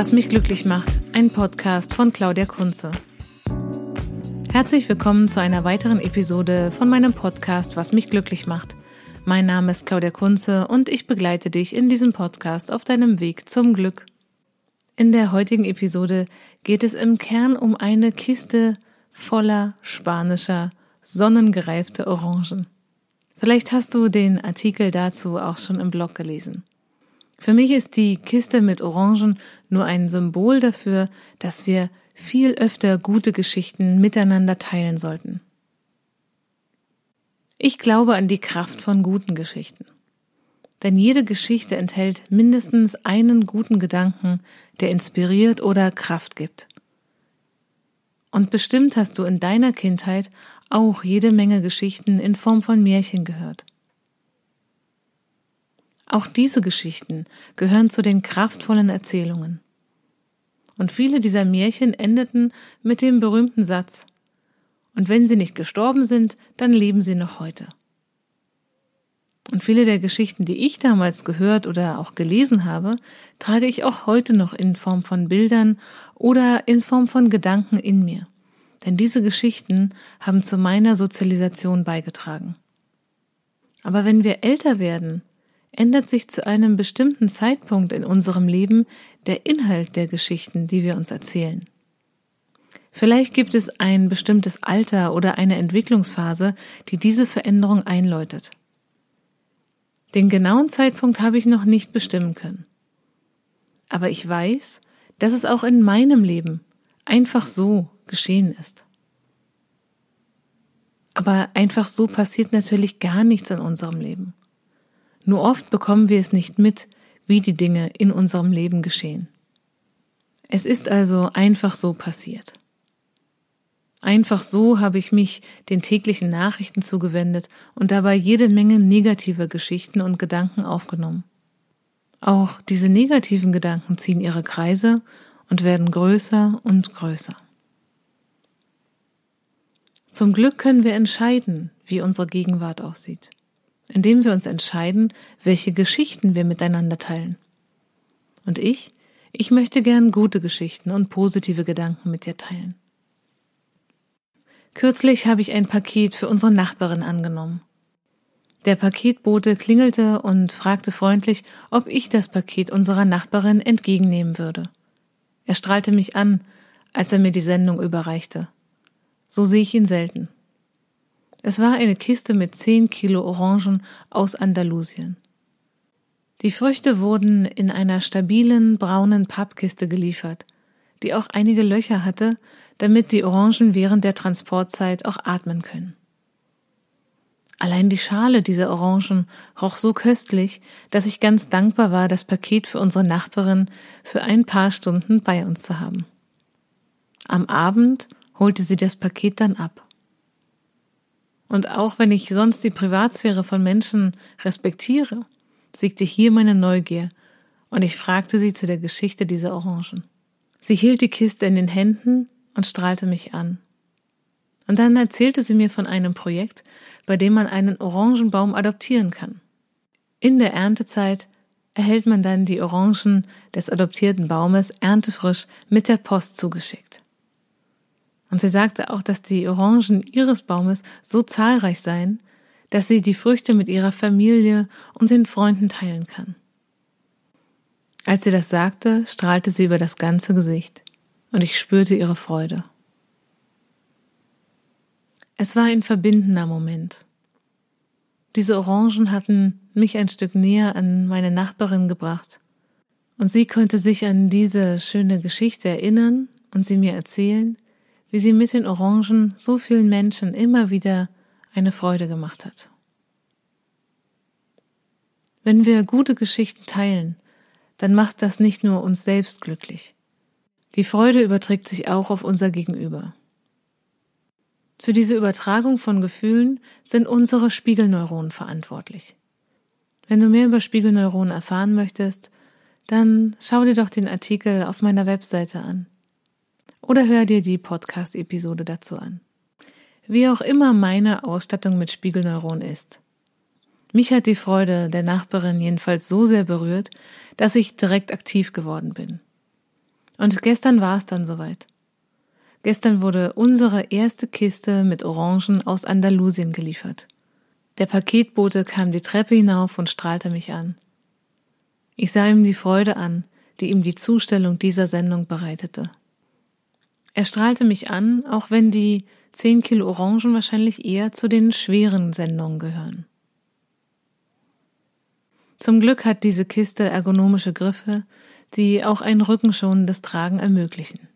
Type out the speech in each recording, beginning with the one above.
Was mich glücklich macht, ein Podcast von Claudia Kunze. Herzlich willkommen zu einer weiteren Episode von meinem Podcast Was mich glücklich macht. Mein Name ist Claudia Kunze und ich begleite dich in diesem Podcast auf deinem Weg zum Glück. In der heutigen Episode geht es im Kern um eine Kiste voller spanischer, sonnengereifte Orangen. Vielleicht hast du den Artikel dazu auch schon im Blog gelesen. Für mich ist die Kiste mit Orangen nur ein Symbol dafür, dass wir viel öfter gute Geschichten miteinander teilen sollten. Ich glaube an die Kraft von guten Geschichten. Denn jede Geschichte enthält mindestens einen guten Gedanken, der inspiriert oder Kraft gibt. Und bestimmt hast du in deiner Kindheit auch jede Menge Geschichten in Form von Märchen gehört. Auch diese Geschichten gehören zu den kraftvollen Erzählungen. Und viele dieser Märchen endeten mit dem berühmten Satz Und wenn sie nicht gestorben sind, dann leben sie noch heute. Und viele der Geschichten, die ich damals gehört oder auch gelesen habe, trage ich auch heute noch in Form von Bildern oder in Form von Gedanken in mir. Denn diese Geschichten haben zu meiner Sozialisation beigetragen. Aber wenn wir älter werden, ändert sich zu einem bestimmten Zeitpunkt in unserem Leben der Inhalt der Geschichten, die wir uns erzählen. Vielleicht gibt es ein bestimmtes Alter oder eine Entwicklungsphase, die diese Veränderung einläutet. Den genauen Zeitpunkt habe ich noch nicht bestimmen können. Aber ich weiß, dass es auch in meinem Leben einfach so geschehen ist. Aber einfach so passiert natürlich gar nichts in unserem Leben. Nur oft bekommen wir es nicht mit, wie die Dinge in unserem Leben geschehen. Es ist also einfach so passiert. Einfach so habe ich mich den täglichen Nachrichten zugewendet und dabei jede Menge negativer Geschichten und Gedanken aufgenommen. Auch diese negativen Gedanken ziehen ihre Kreise und werden größer und größer. Zum Glück können wir entscheiden, wie unsere Gegenwart aussieht indem wir uns entscheiden, welche Geschichten wir miteinander teilen. Und ich, ich möchte gern gute Geschichten und positive Gedanken mit dir teilen. Kürzlich habe ich ein Paket für unsere Nachbarin angenommen. Der Paketbote klingelte und fragte freundlich, ob ich das Paket unserer Nachbarin entgegennehmen würde. Er strahlte mich an, als er mir die Sendung überreichte. So sehe ich ihn selten. Es war eine Kiste mit zehn Kilo Orangen aus Andalusien. Die Früchte wurden in einer stabilen braunen Pappkiste geliefert, die auch einige Löcher hatte, damit die Orangen während der Transportzeit auch atmen können. Allein die Schale dieser Orangen roch so köstlich, dass ich ganz dankbar war, das Paket für unsere Nachbarin für ein paar Stunden bei uns zu haben. Am Abend holte sie das Paket dann ab. Und auch wenn ich sonst die Privatsphäre von Menschen respektiere, siegte hier meine Neugier und ich fragte sie zu der Geschichte dieser Orangen. Sie hielt die Kiste in den Händen und strahlte mich an. Und dann erzählte sie mir von einem Projekt, bei dem man einen Orangenbaum adoptieren kann. In der Erntezeit erhält man dann die Orangen des adoptierten Baumes erntefrisch mit der Post zugeschickt. Und sie sagte auch, dass die Orangen ihres Baumes so zahlreich seien, dass sie die Früchte mit ihrer Familie und den Freunden teilen kann. Als sie das sagte, strahlte sie über das ganze Gesicht, und ich spürte ihre Freude. Es war ein verbindender Moment. Diese Orangen hatten mich ein Stück näher an meine Nachbarin gebracht, und sie konnte sich an diese schöne Geschichte erinnern und sie mir erzählen, wie sie mit den Orangen so vielen Menschen immer wieder eine Freude gemacht hat. Wenn wir gute Geschichten teilen, dann macht das nicht nur uns selbst glücklich. Die Freude überträgt sich auch auf unser Gegenüber. Für diese Übertragung von Gefühlen sind unsere Spiegelneuronen verantwortlich. Wenn du mehr über Spiegelneuronen erfahren möchtest, dann schau dir doch den Artikel auf meiner Webseite an oder hör dir die Podcast-Episode dazu an. Wie auch immer meine Ausstattung mit Spiegelneuronen ist. Mich hat die Freude der Nachbarin jedenfalls so sehr berührt, dass ich direkt aktiv geworden bin. Und gestern war es dann soweit. Gestern wurde unsere erste Kiste mit Orangen aus Andalusien geliefert. Der Paketbote kam die Treppe hinauf und strahlte mich an. Ich sah ihm die Freude an, die ihm die Zustellung dieser Sendung bereitete. Er strahlte mich an, auch wenn die zehn Kilo Orangen wahrscheinlich eher zu den schweren Sendungen gehören. Zum Glück hat diese Kiste ergonomische Griffe, die auch ein rückenschonendes Tragen ermöglichen.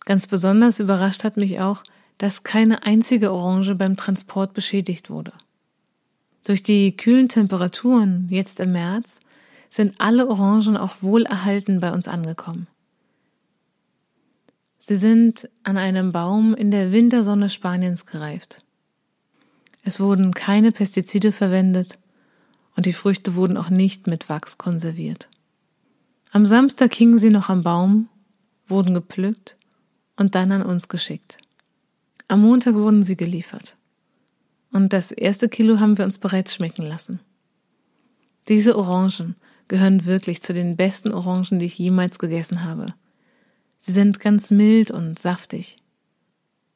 Ganz besonders überrascht hat mich auch, dass keine einzige Orange beim Transport beschädigt wurde. Durch die kühlen Temperaturen jetzt im März sind alle Orangen auch wohlerhalten bei uns angekommen. Sie sind an einem Baum in der Wintersonne Spaniens gereift. Es wurden keine Pestizide verwendet und die Früchte wurden auch nicht mit Wachs konserviert. Am Samstag hingen sie noch am Baum, wurden gepflückt und dann an uns geschickt. Am Montag wurden sie geliefert. Und das erste Kilo haben wir uns bereits schmecken lassen. Diese Orangen gehören wirklich zu den besten Orangen, die ich jemals gegessen habe. Sie sind ganz mild und saftig.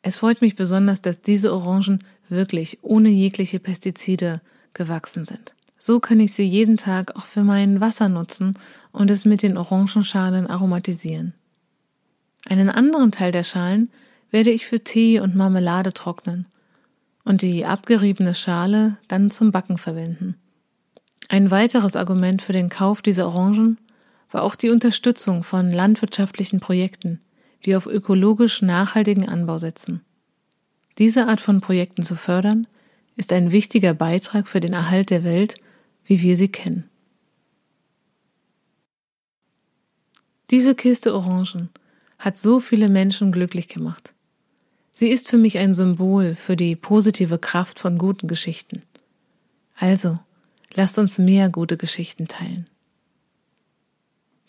Es freut mich besonders, dass diese Orangen wirklich ohne jegliche Pestizide gewachsen sind. So kann ich sie jeden Tag auch für mein Wasser nutzen und es mit den Orangenschalen aromatisieren. Einen anderen Teil der Schalen werde ich für Tee und Marmelade trocknen und die abgeriebene Schale dann zum Backen verwenden. Ein weiteres Argument für den Kauf dieser Orangen war auch die Unterstützung von landwirtschaftlichen Projekten, die auf ökologisch nachhaltigen Anbau setzen. Diese Art von Projekten zu fördern, ist ein wichtiger Beitrag für den Erhalt der Welt, wie wir sie kennen. Diese Kiste Orangen hat so viele Menschen glücklich gemacht. Sie ist für mich ein Symbol für die positive Kraft von guten Geschichten. Also, lasst uns mehr gute Geschichten teilen.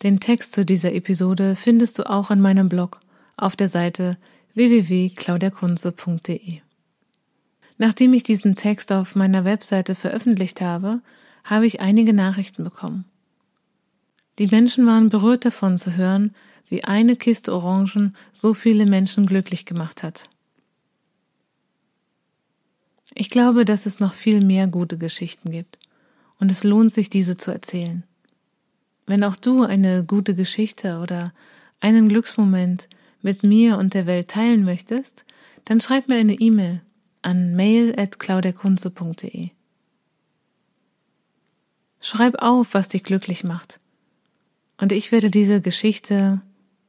Den Text zu dieser Episode findest du auch an meinem Blog auf der Seite www.claudiakunze.de. Nachdem ich diesen Text auf meiner Webseite veröffentlicht habe, habe ich einige Nachrichten bekommen. Die Menschen waren berührt davon zu hören, wie eine Kiste Orangen so viele Menschen glücklich gemacht hat. Ich glaube, dass es noch viel mehr gute Geschichten gibt und es lohnt sich, diese zu erzählen. Wenn auch du eine gute Geschichte oder einen Glücksmoment mit mir und der Welt teilen möchtest, dann schreib mir eine E-Mail an mail@claudiakunze.de. Schreib auf, was dich glücklich macht. Und ich werde diese Geschichte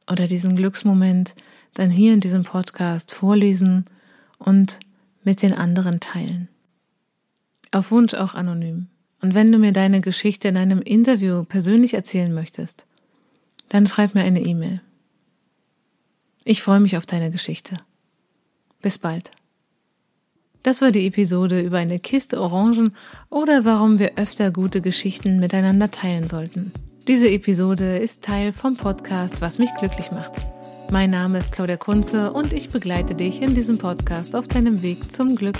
oder diesen Glücksmoment dann hier in diesem Podcast vorlesen und mit den anderen teilen. Auf Wunsch auch anonym. Und wenn du mir deine Geschichte in einem Interview persönlich erzählen möchtest, dann schreib mir eine E-Mail. Ich freue mich auf deine Geschichte. Bis bald. Das war die Episode über eine Kiste Orangen oder warum wir öfter gute Geschichten miteinander teilen sollten. Diese Episode ist Teil vom Podcast Was mich glücklich macht. Mein Name ist Claudia Kunze und ich begleite dich in diesem Podcast auf deinem Weg zum Glück.